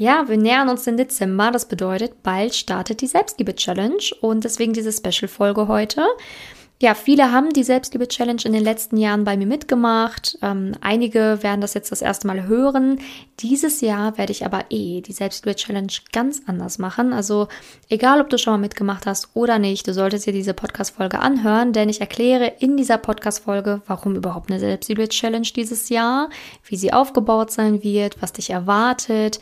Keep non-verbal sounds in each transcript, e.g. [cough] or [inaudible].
Ja, wir nähern uns den Dezember. Das bedeutet, bald startet die Selbstliebe-Challenge und deswegen diese Special-Folge heute. Ja, viele haben die Selbstliebe-Challenge in den letzten Jahren bei mir mitgemacht. Ähm, einige werden das jetzt das erste Mal hören. Dieses Jahr werde ich aber eh die Selbstliebe-Challenge ganz anders machen. Also egal, ob du schon mal mitgemacht hast oder nicht, du solltest dir diese Podcast-Folge anhören, denn ich erkläre in dieser Podcast-Folge, warum überhaupt eine Selbstliebe-Challenge dieses Jahr, wie sie aufgebaut sein wird, was dich erwartet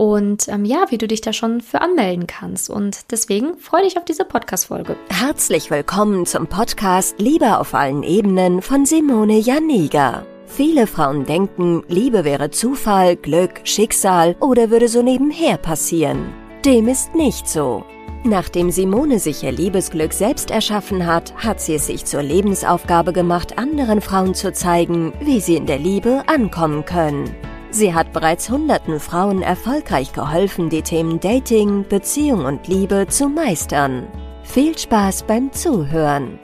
und ähm, ja, wie du dich da schon für anmelden kannst. Und deswegen freue dich auf diese Podcast-Folge. Herzlich willkommen zum Podcast Liebe auf allen Ebenen von Simone Janiga. Viele Frauen denken, Liebe wäre Zufall, Glück, Schicksal oder würde so nebenher passieren. Dem ist nicht so. Nachdem Simone sich ihr Liebesglück selbst erschaffen hat, hat sie es sich zur Lebensaufgabe gemacht, anderen Frauen zu zeigen, wie sie in der Liebe ankommen können. Sie hat bereits hunderten Frauen erfolgreich geholfen, die Themen Dating, Beziehung und Liebe zu meistern. Viel Spaß beim Zuhören.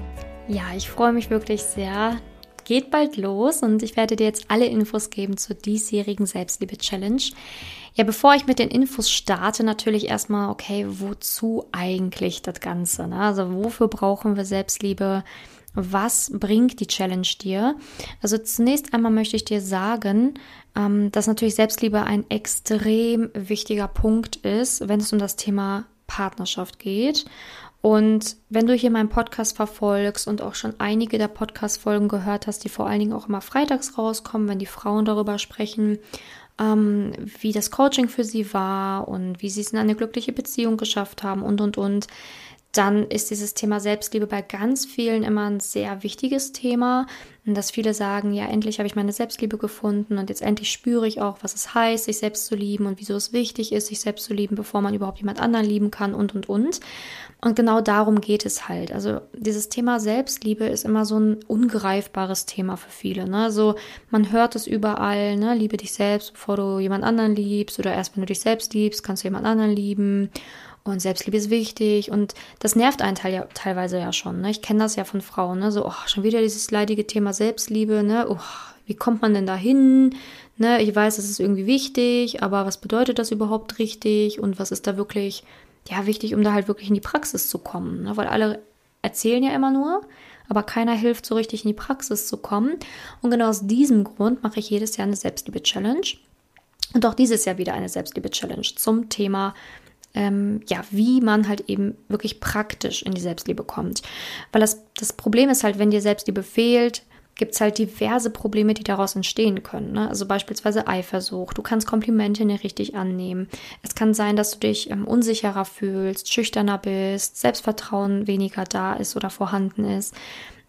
Ja, ich freue mich wirklich sehr. Geht bald los und ich werde dir jetzt alle Infos geben zur diesjährigen Selbstliebe-Challenge. Ja, bevor ich mit den Infos starte, natürlich erstmal, okay, wozu eigentlich das Ganze? Ne? Also wofür brauchen wir Selbstliebe? Was bringt die Challenge dir? Also zunächst einmal möchte ich dir sagen, ähm, dass natürlich Selbstliebe ein extrem wichtiger Punkt ist, wenn es um das Thema Partnerschaft geht. Und wenn du hier meinen Podcast verfolgst und auch schon einige der Podcast-Folgen gehört hast, die vor allen Dingen auch immer freitags rauskommen, wenn die Frauen darüber sprechen, ähm, wie das Coaching für sie war und wie sie es in eine glückliche Beziehung geschafft haben und, und, und, dann ist dieses Thema Selbstliebe bei ganz vielen immer ein sehr wichtiges Thema. Dass viele sagen, ja, endlich habe ich meine Selbstliebe gefunden und jetzt endlich spüre ich auch, was es heißt, sich selbst zu lieben und wieso es wichtig ist, sich selbst zu lieben, bevor man überhaupt jemand anderen lieben kann und, und, und. Und genau darum geht es halt. Also dieses Thema Selbstliebe ist immer so ein ungreifbares Thema für viele. Ne? Also man hört es überall, ne? liebe dich selbst, bevor du jemand anderen liebst oder erst wenn du dich selbst liebst, kannst du jemand anderen lieben. Und Selbstliebe ist wichtig und das nervt einen teil, ja, teilweise ja schon. Ne? Ich kenne das ja von Frauen, ne? so oh, schon wieder dieses leidige Thema Selbstliebe. Ne? Oh, wie kommt man denn da hin? Ne? Ich weiß, es ist irgendwie wichtig, aber was bedeutet das überhaupt richtig und was ist da wirklich ja wichtig, um da halt wirklich in die Praxis zu kommen? Ne? Weil alle erzählen ja immer nur, aber keiner hilft so richtig in die Praxis zu kommen. Und genau aus diesem Grund mache ich jedes Jahr eine Selbstliebe-Challenge. Und auch dieses Jahr wieder eine Selbstliebe-Challenge zum Thema ähm, ja, wie man halt eben wirklich praktisch in die Selbstliebe kommt. Weil das, das Problem ist halt, wenn dir Selbstliebe fehlt, gibt es halt diverse Probleme, die daraus entstehen können. Ne? Also beispielsweise Eifersucht. Du kannst Komplimente nicht richtig annehmen. Es kann sein, dass du dich ähm, unsicherer fühlst, schüchterner bist, Selbstvertrauen weniger da ist oder vorhanden ist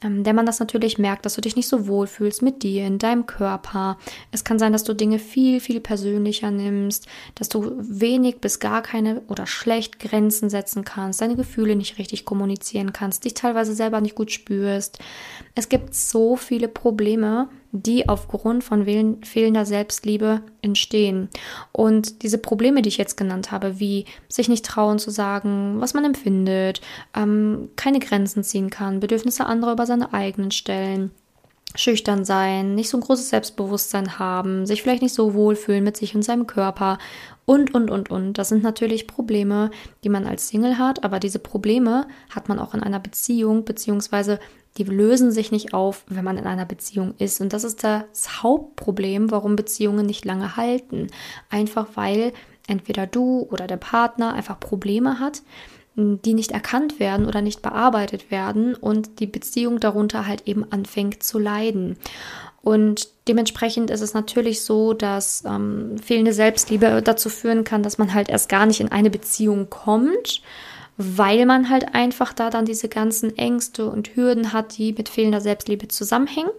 ähm, man das natürlich merkt, dass du dich nicht so wohl fühlst mit dir, in deinem Körper. Es kann sein, dass du Dinge viel, viel persönlicher nimmst, dass du wenig bis gar keine oder schlecht Grenzen setzen kannst, deine Gefühle nicht richtig kommunizieren kannst, dich teilweise selber nicht gut spürst. Es gibt so viele Probleme, die aufgrund von fehlender Selbstliebe entstehen. Und diese Probleme, die ich jetzt genannt habe, wie sich nicht trauen zu sagen, was man empfindet, ähm, keine Grenzen ziehen kann, Bedürfnisse anderer über seine eigenen stellen, schüchtern sein, nicht so ein großes Selbstbewusstsein haben, sich vielleicht nicht so wohlfühlen mit sich und seinem Körper und, und, und, und. Das sind natürlich Probleme, die man als Single hat, aber diese Probleme hat man auch in einer Beziehung, beziehungsweise die lösen sich nicht auf, wenn man in einer Beziehung ist. Und das ist das Hauptproblem, warum Beziehungen nicht lange halten. Einfach weil entweder du oder der Partner einfach Probleme hat, die nicht erkannt werden oder nicht bearbeitet werden und die Beziehung darunter halt eben anfängt zu leiden. Und dementsprechend ist es natürlich so, dass ähm, fehlende Selbstliebe dazu führen kann, dass man halt erst gar nicht in eine Beziehung kommt weil man halt einfach da dann diese ganzen Ängste und Hürden hat, die mit fehlender Selbstliebe zusammenhängen.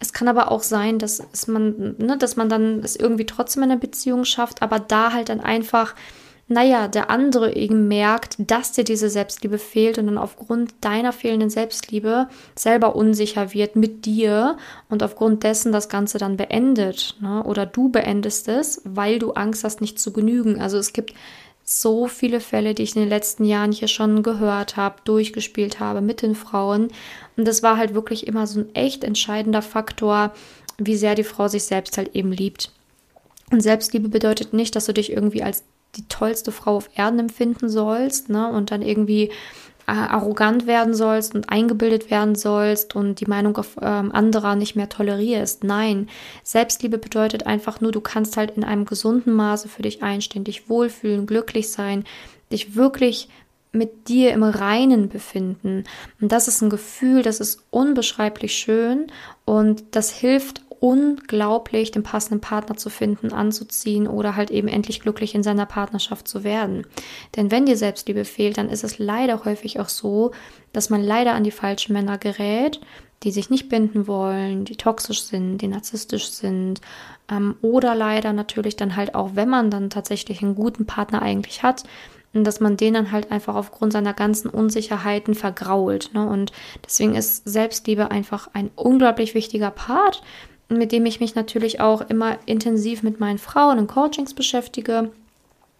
Es kann aber auch sein, dass man, ne, dass man dann es irgendwie trotzdem in einer Beziehung schafft, aber da halt dann einfach, naja, der andere eben merkt, dass dir diese Selbstliebe fehlt und dann aufgrund deiner fehlenden Selbstliebe selber unsicher wird mit dir und aufgrund dessen das Ganze dann beendet. Ne? Oder du beendest es, weil du Angst hast, nicht zu genügen. Also es gibt so viele Fälle, die ich in den letzten Jahren hier schon gehört habe, durchgespielt habe mit den Frauen. Und das war halt wirklich immer so ein echt entscheidender Faktor, wie sehr die Frau sich selbst halt eben liebt. Und Selbstliebe bedeutet nicht, dass du dich irgendwie als die tollste Frau auf Erden empfinden sollst, ne? Und dann irgendwie arrogant werden sollst und eingebildet werden sollst und die Meinung auf, ähm, anderer nicht mehr tolerierst. Nein, Selbstliebe bedeutet einfach nur, du kannst halt in einem gesunden Maße für dich einstehen, dich wohlfühlen, glücklich sein, dich wirklich mit dir im Reinen befinden. Und das ist ein Gefühl, das ist unbeschreiblich schön und das hilft unglaublich, den passenden Partner zu finden, anzuziehen oder halt eben endlich glücklich in seiner Partnerschaft zu werden. Denn wenn dir Selbstliebe fehlt, dann ist es leider häufig auch so, dass man leider an die falschen Männer gerät, die sich nicht binden wollen, die toxisch sind, die narzisstisch sind ähm, oder leider natürlich dann halt auch, wenn man dann tatsächlich einen guten Partner eigentlich hat, dass man den dann halt einfach aufgrund seiner ganzen Unsicherheiten vergrault. Ne? Und deswegen ist Selbstliebe einfach ein unglaublich wichtiger Part, mit dem ich mich natürlich auch immer intensiv mit meinen Frauen in Coachings beschäftige.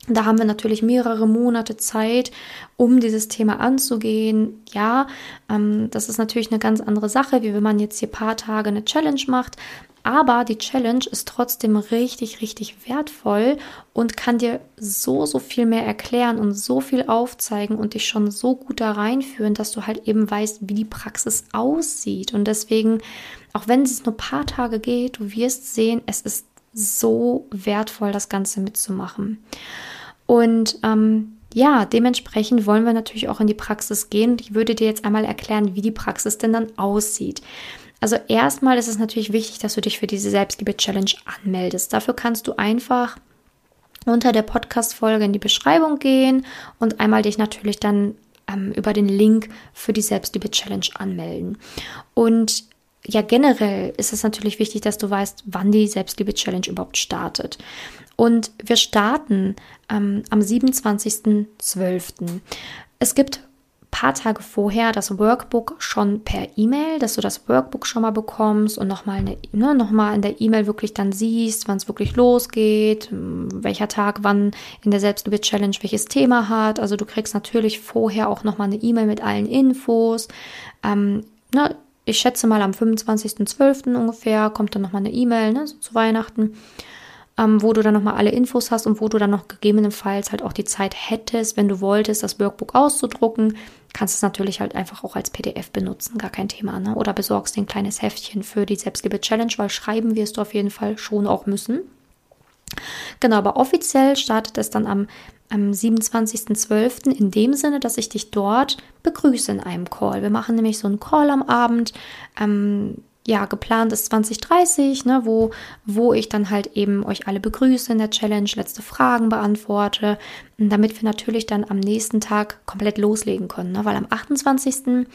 Da haben wir natürlich mehrere Monate Zeit, um dieses Thema anzugehen. Ja, ähm, das ist natürlich eine ganz andere Sache, wie wenn man jetzt hier paar Tage eine Challenge macht. Aber die Challenge ist trotzdem richtig, richtig wertvoll und kann dir so, so viel mehr erklären und so viel aufzeigen und dich schon so gut da reinführen, dass du halt eben weißt, wie die Praxis aussieht. Und deswegen, auch wenn es nur ein paar Tage geht, du wirst sehen, es ist so wertvoll, das Ganze mitzumachen. Und ähm, ja, dementsprechend wollen wir natürlich auch in die Praxis gehen. Ich würde dir jetzt einmal erklären, wie die Praxis denn dann aussieht. Also erstmal ist es natürlich wichtig, dass du dich für diese Selbstliebe-Challenge anmeldest. Dafür kannst du einfach unter der Podcast-Folge in die Beschreibung gehen und einmal dich natürlich dann ähm, über den Link für die Selbstliebe-Challenge anmelden. Und ja, generell ist es natürlich wichtig, dass du weißt, wann die Selbstliebe-Challenge überhaupt startet. Und wir starten ähm, am 27.12. Es gibt paar Tage vorher das Workbook schon per E-Mail, dass du das Workbook schon mal bekommst und nochmal ne, noch in der E-Mail wirklich dann siehst, wann es wirklich losgeht, welcher Tag wann in der Selbstliebe-Challenge welches Thema hat. Also du kriegst natürlich vorher auch nochmal eine E-Mail mit allen Infos. Ähm, ne, ich schätze mal am 25.12. ungefähr kommt dann nochmal eine E-Mail ne, so zu Weihnachten ähm, wo du dann nochmal alle Infos hast und wo du dann noch gegebenenfalls halt auch die Zeit hättest, wenn du wolltest, das Workbook auszudrucken, kannst du es natürlich halt einfach auch als PDF benutzen, gar kein Thema, ne? Oder besorgst dir ein kleines Heftchen für die Selbstliebe-Challenge, weil schreiben wirst du auf jeden Fall schon auch müssen. Genau, aber offiziell startet es dann am, am 27.12. in dem Sinne, dass ich dich dort begrüße in einem Call. Wir machen nämlich so einen Call am Abend. Ähm, ja, geplant ist 2030, ne, wo, wo ich dann halt eben euch alle begrüße in der Challenge, letzte Fragen beantworte, damit wir natürlich dann am nächsten Tag komplett loslegen können, ne, weil am 28.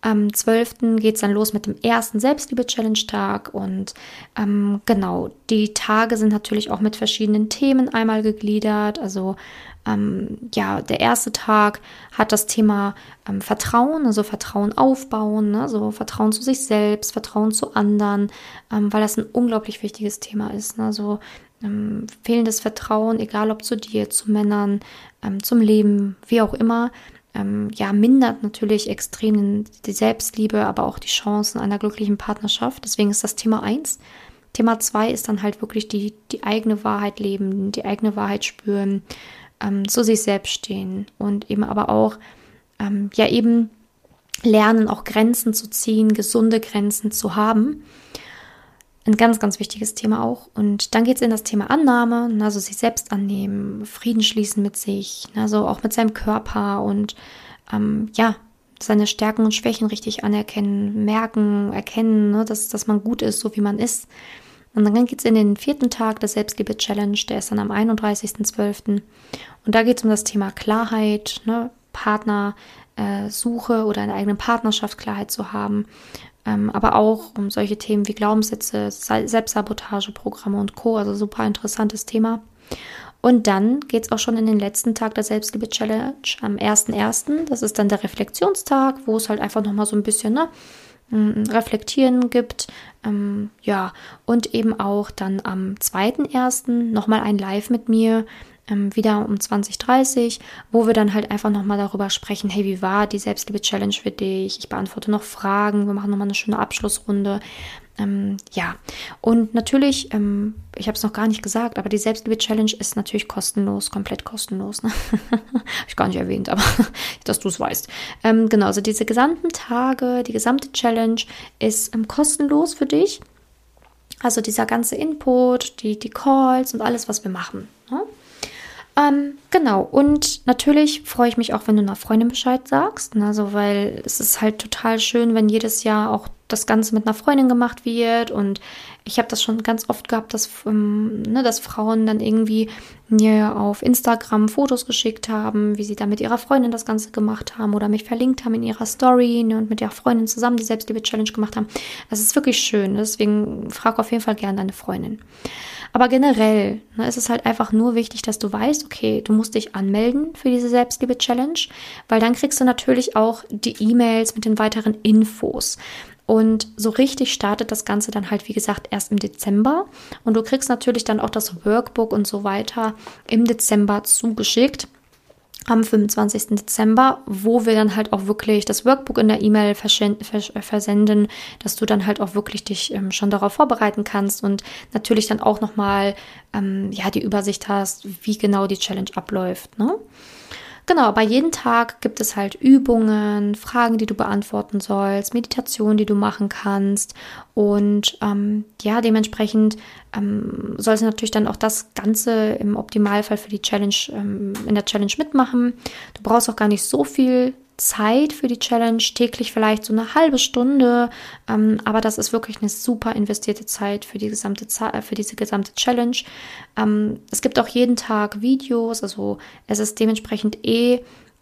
Am 12. geht es dann los mit dem ersten Selbstliebe-Challenge-Tag und ähm, genau, die Tage sind natürlich auch mit verschiedenen Themen einmal gegliedert. Also ähm, ja, der erste Tag hat das Thema ähm, Vertrauen, also Vertrauen aufbauen, ne? also Vertrauen zu sich selbst, Vertrauen zu anderen, ähm, weil das ein unglaublich wichtiges Thema ist. Ne? Also ähm, fehlendes Vertrauen, egal ob zu dir, zu Männern, ähm, zum Leben, wie auch immer, ähm, ja, mindert natürlich extrem die Selbstliebe, aber auch die Chancen einer glücklichen Partnerschaft. Deswegen ist das Thema eins. Thema zwei ist dann halt wirklich die, die eigene Wahrheit leben, die eigene Wahrheit spüren, ähm, zu sich selbst stehen und eben aber auch, ähm, ja, eben lernen, auch Grenzen zu ziehen, gesunde Grenzen zu haben. Ein ganz, ganz wichtiges Thema auch. Und dann geht es in das Thema Annahme, also sich selbst annehmen, Frieden schließen mit sich, also auch mit seinem Körper und ähm, ja, seine Stärken und Schwächen richtig anerkennen, merken, erkennen, ne, dass, dass man gut ist, so wie man ist. Und dann geht es in den vierten Tag der Selbstliebe-Challenge, der ist dann am 31.12. Und da geht es um das Thema Klarheit, ne, Partnersuche äh, oder eine eigene Partnerschaft Klarheit zu haben. Ähm, aber auch um solche Themen wie Glaubenssätze, Selbstsabotageprogramme und Co. Also super interessantes Thema. Und dann geht es auch schon in den letzten Tag der Selbstliebe-Challenge am 1.1. Das ist dann der Reflexionstag, wo es halt einfach nochmal so ein bisschen, ne, Reflektieren gibt. Ähm, ja, und eben auch dann am 2.1. nochmal ein Live mit mir, ähm, wieder um 2030, wo wir dann halt einfach nochmal darüber sprechen, hey, wie war die Selbstliebe-Challenge für dich? Ich beantworte noch Fragen, wir machen nochmal eine schöne Abschlussrunde. Ähm, ja, und natürlich, ähm, ich habe es noch gar nicht gesagt, aber die Selbstliebe-Challenge ist natürlich kostenlos, komplett kostenlos. Ne? [laughs] habe ich gar nicht erwähnt, aber [laughs] dass du es weißt. Ähm, genau, also diese gesamten Tage, die gesamte Challenge ist ähm, kostenlos für dich. Also dieser ganze Input, die, die Calls und alles, was wir machen. Ne? Ähm, genau, und natürlich freue ich mich auch, wenn du einer Freundin Bescheid sagst. Also, weil es ist halt total schön, wenn jedes Jahr auch das Ganze mit einer Freundin gemacht wird. Und ich habe das schon ganz oft gehabt, dass, ähm, ne, dass Frauen dann irgendwie mir auf Instagram Fotos geschickt haben, wie sie da mit ihrer Freundin das Ganze gemacht haben oder mich verlinkt haben in ihrer Story ne, und mit ihrer Freundin zusammen die Selbstliebe-Challenge gemacht haben. Das ist wirklich schön. Deswegen frag auf jeden Fall gerne deine Freundin. Aber generell ne, ist es halt einfach nur wichtig, dass du weißt, okay, du musst dich anmelden für diese Selbstliebe-Challenge, weil dann kriegst du natürlich auch die E-Mails mit den weiteren Infos. Und so richtig startet das Ganze dann halt, wie gesagt, erst im Dezember. Und du kriegst natürlich dann auch das Workbook und so weiter im Dezember zugeschickt am 25. Dezember, wo wir dann halt auch wirklich das Workbook in der E-Mail äh, versenden, dass du dann halt auch wirklich dich ähm, schon darauf vorbereiten kannst und natürlich dann auch nochmal ähm, ja, die Übersicht hast, wie genau die Challenge abläuft. Ne? Genau, bei jedem Tag gibt es halt Übungen, Fragen, die du beantworten sollst, Meditationen, die du machen kannst. Und ähm, ja, dementsprechend ähm, sollst du natürlich dann auch das Ganze im Optimalfall für die Challenge, ähm, in der Challenge mitmachen. Du brauchst auch gar nicht so viel Zeit für die Challenge, täglich vielleicht so eine halbe Stunde, ähm, aber das ist wirklich eine super investierte Zeit für die gesamte Zeit, für diese gesamte Challenge. Ähm, es gibt auch jeden Tag Videos, also es ist dementsprechend eh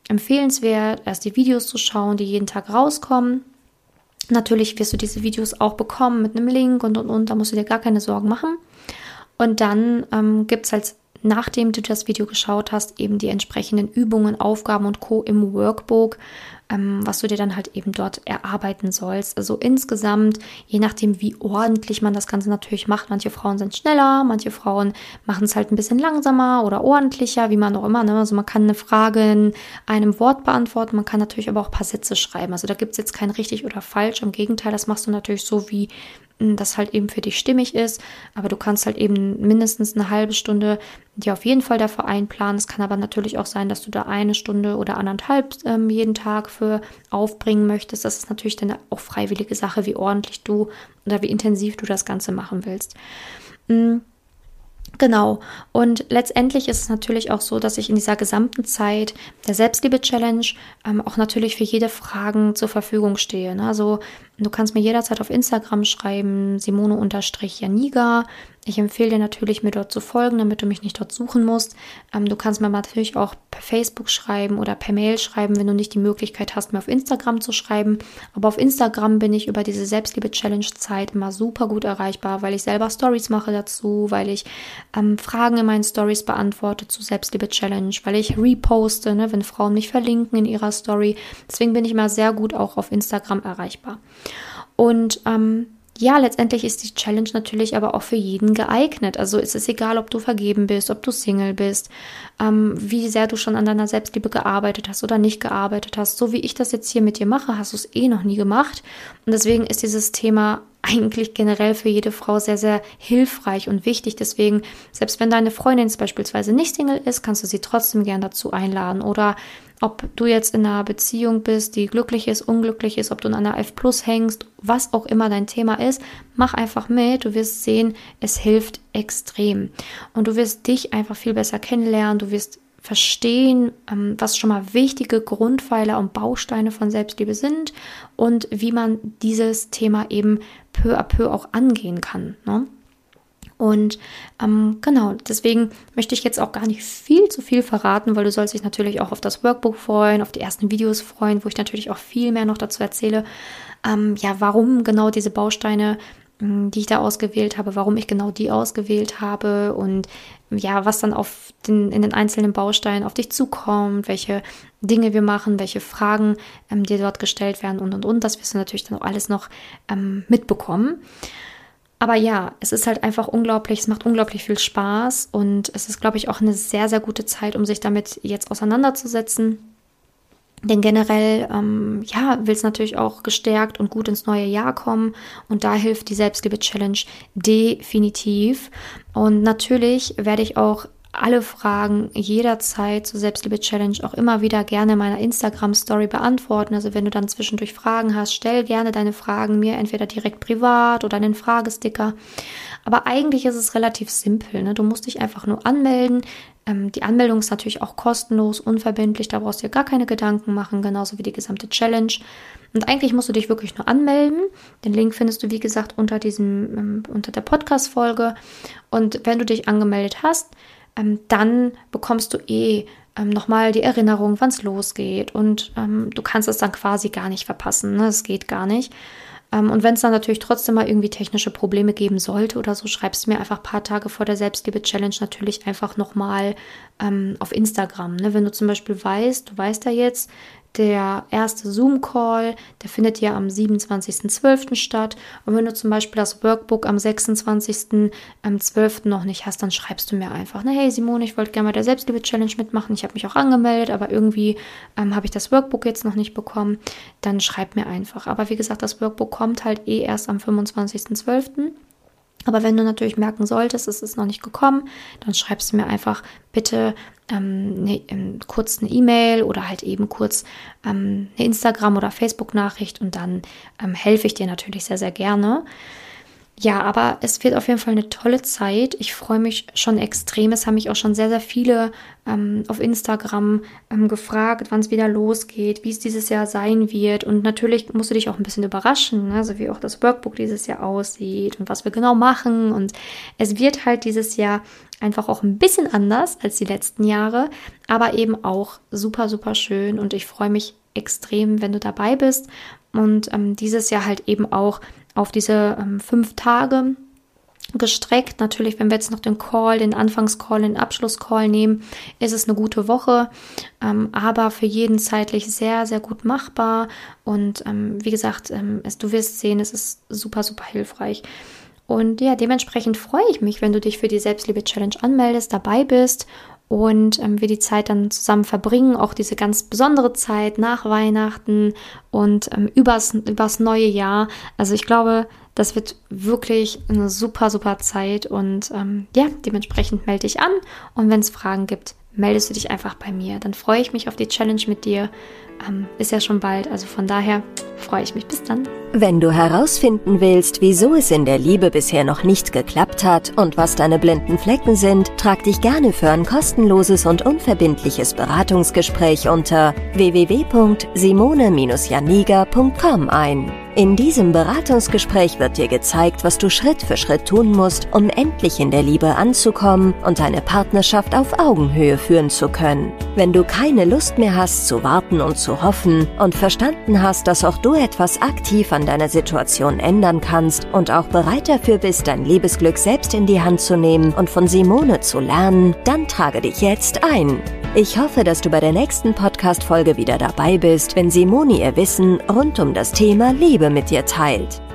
empfehlenswert, erst die Videos zu schauen, die jeden Tag rauskommen. Natürlich wirst du diese Videos auch bekommen mit einem Link und und und, da musst du dir gar keine Sorgen machen. Und dann ähm, gibt es als nachdem du das Video geschaut hast, eben die entsprechenden Übungen, Aufgaben und Co. im Workbook, ähm, was du dir dann halt eben dort erarbeiten sollst. Also insgesamt, je nachdem, wie ordentlich man das Ganze natürlich macht. Manche Frauen sind schneller, manche Frauen machen es halt ein bisschen langsamer oder ordentlicher, wie man auch immer. Ne? Also man kann eine Frage in einem Wort beantworten, man kann natürlich aber auch ein paar Sätze schreiben. Also da gibt es jetzt kein richtig oder falsch. Im Gegenteil, das machst du natürlich so, wie das halt eben für dich stimmig ist. Aber du kannst halt eben mindestens eine halbe Stunde dir auf jeden Fall dafür einplanen. Es kann aber natürlich auch sein, dass du da eine Stunde oder anderthalb ähm, jeden Tag für aufbringen möchtest. Das ist natürlich dann auch freiwillige Sache, wie ordentlich du oder wie intensiv du das Ganze machen willst. Mhm. Genau. Und letztendlich ist es natürlich auch so, dass ich in dieser gesamten Zeit der Selbstliebe-Challenge ähm, auch natürlich für jede Fragen zur Verfügung stehe. Ne? Also du kannst mir jederzeit auf Instagram schreiben, Simone-Janiga. Ich empfehle dir natürlich, mir dort zu folgen, damit du mich nicht dort suchen musst. Ähm, du kannst mir natürlich auch per Facebook schreiben oder per Mail schreiben, wenn du nicht die Möglichkeit hast, mir auf Instagram zu schreiben. Aber auf Instagram bin ich über diese Selbstliebe-Challenge-Zeit immer super gut erreichbar, weil ich selber Stories mache dazu, weil ich ähm, Fragen in meinen Stories beantworte zu Selbstliebe-Challenge, weil ich reposte, ne, wenn Frauen mich verlinken in ihrer Story. Deswegen bin ich immer sehr gut auch auf Instagram erreichbar. Und ähm, ja, letztendlich ist die Challenge natürlich aber auch für jeden geeignet. Also ist es egal, ob du vergeben bist, ob du Single bist, ähm, wie sehr du schon an deiner Selbstliebe gearbeitet hast oder nicht gearbeitet hast. So wie ich das jetzt hier mit dir mache, hast du es eh noch nie gemacht. Und deswegen ist dieses Thema eigentlich generell für jede Frau sehr, sehr hilfreich und wichtig. Deswegen, selbst wenn deine Freundin beispielsweise nicht Single ist, kannst du sie trotzdem gern dazu einladen. Oder ob du jetzt in einer Beziehung bist, die glücklich ist, unglücklich ist, ob du in einer F Plus hängst, was auch immer dein Thema ist, mach einfach mit. Du wirst sehen, es hilft extrem. Und du wirst dich einfach viel besser kennenlernen. Du wirst verstehen, ähm, was schon mal wichtige Grundpfeiler und Bausteine von Selbstliebe sind und wie man dieses Thema eben peu à peu auch angehen kann. Ne? Und ähm, genau, deswegen möchte ich jetzt auch gar nicht viel zu viel verraten, weil du sollst dich natürlich auch auf das Workbook freuen, auf die ersten Videos freuen, wo ich natürlich auch viel mehr noch dazu erzähle, ähm, ja, warum genau diese Bausteine, hm, die ich da ausgewählt habe, warum ich genau die ausgewählt habe und ja, was dann auf den, in den einzelnen Bausteinen auf dich zukommt, welche Dinge wir machen, welche Fragen ähm, dir dort gestellt werden und und und. Das wirst du natürlich dann auch alles noch ähm, mitbekommen. Aber ja, es ist halt einfach unglaublich, es macht unglaublich viel Spaß und es ist, glaube ich, auch eine sehr, sehr gute Zeit, um sich damit jetzt auseinanderzusetzen. Denn generell, ähm, ja, will es natürlich auch gestärkt und gut ins neue Jahr kommen. Und da hilft die Selbstliebe-Challenge definitiv. Und natürlich werde ich auch alle Fragen jederzeit zur Selbstliebe-Challenge auch immer wieder gerne in meiner Instagram-Story beantworten. Also wenn du dann zwischendurch Fragen hast, stell gerne deine Fragen mir entweder direkt privat oder in den Fragesticker. Aber eigentlich ist es relativ simpel. Ne? Du musst dich einfach nur anmelden. Ähm, die Anmeldung ist natürlich auch kostenlos, unverbindlich. Da brauchst du dir gar keine Gedanken machen, genauso wie die gesamte Challenge. Und eigentlich musst du dich wirklich nur anmelden. Den Link findest du, wie gesagt, unter diesem, ähm, unter der Podcast-Folge. Und wenn du dich angemeldet hast, ähm, dann bekommst du eh ähm, nochmal die Erinnerung, wann es losgeht. Und ähm, du kannst es dann quasi gar nicht verpassen. Ne? Es geht gar nicht. Ähm, und wenn es dann natürlich trotzdem mal irgendwie technische Probleme geben sollte oder so, schreibst du mir einfach ein paar Tage vor der Selbstliebe-Challenge natürlich einfach nochmal ähm, auf Instagram. Ne? Wenn du zum Beispiel weißt, du weißt ja jetzt, der erste Zoom-Call, der findet ja am 27.12. statt. Und wenn du zum Beispiel das Workbook am 26.12. noch nicht hast, dann schreibst du mir einfach, na hey Simone, ich wollte gerne bei der Selbstliebe-Challenge mitmachen. Ich habe mich auch angemeldet, aber irgendwie ähm, habe ich das Workbook jetzt noch nicht bekommen. Dann schreib mir einfach. Aber wie gesagt, das Workbook kommt halt eh erst am 25.12. Aber wenn du natürlich merken solltest, es ist noch nicht gekommen, dann schreibst du mir einfach bitte ähm, ne, ähm, kurz eine E-Mail oder halt eben kurz ähm, eine Instagram- oder Facebook-Nachricht und dann ähm, helfe ich dir natürlich sehr, sehr gerne. Ja, aber es wird auf jeden Fall eine tolle Zeit. Ich freue mich schon extrem. Es haben mich auch schon sehr, sehr viele ähm, auf Instagram ähm, gefragt, wann es wieder losgeht, wie es dieses Jahr sein wird. Und natürlich musst du dich auch ein bisschen überraschen, ne? also wie auch das Workbook dieses Jahr aussieht und was wir genau machen. Und es wird halt dieses Jahr einfach auch ein bisschen anders als die letzten Jahre, aber eben auch super, super schön. Und ich freue mich extrem, wenn du dabei bist. Und ähm, dieses Jahr halt eben auch auf diese ähm, fünf Tage gestreckt. Natürlich, wenn wir jetzt noch den Call, den Anfangscall, den Abschlusscall nehmen, ist es eine gute Woche, ähm, aber für jeden zeitlich sehr, sehr gut machbar. Und ähm, wie gesagt, ähm, es, du wirst sehen, es ist super, super hilfreich. Und ja, dementsprechend freue ich mich, wenn du dich für die Selbstliebe-Challenge anmeldest, dabei bist und ähm, wir die Zeit dann zusammen verbringen, auch diese ganz besondere Zeit nach Weihnachten und ähm, übers, übers neue Jahr. Also ich glaube, das wird wirklich eine super, super Zeit und ähm, ja, dementsprechend melde dich an und wenn es Fragen gibt, meldest du dich einfach bei mir. Dann freue ich mich auf die Challenge mit dir. Ähm, ist ja schon bald, also von daher freue ich mich. Bis dann. Wenn du herausfinden willst, wieso es in der Liebe bisher noch nicht geklappt hat und was deine blinden Flecken sind, trag dich gerne für ein kostenloses und unverbindliches Beratungsgespräch unter www.simone-janiga.com ein. In diesem Beratungsgespräch wird dir gezeigt, was du Schritt für Schritt tun musst, um endlich in der Liebe anzukommen und deine Partnerschaft auf Augenhöhe führen zu können. Wenn du keine Lust mehr hast zu warten und zu hoffen und verstanden hast, dass auch du etwas aktiv an deiner Situation ändern kannst und auch bereit dafür bist, dein Liebesglück selbst in die Hand zu nehmen und von Simone zu lernen, dann trage dich jetzt ein. Ich hoffe, dass du bei der nächsten Podcast-Folge wieder dabei bist, wenn Simone ihr Wissen rund um das Thema Liebe mit dir teilt.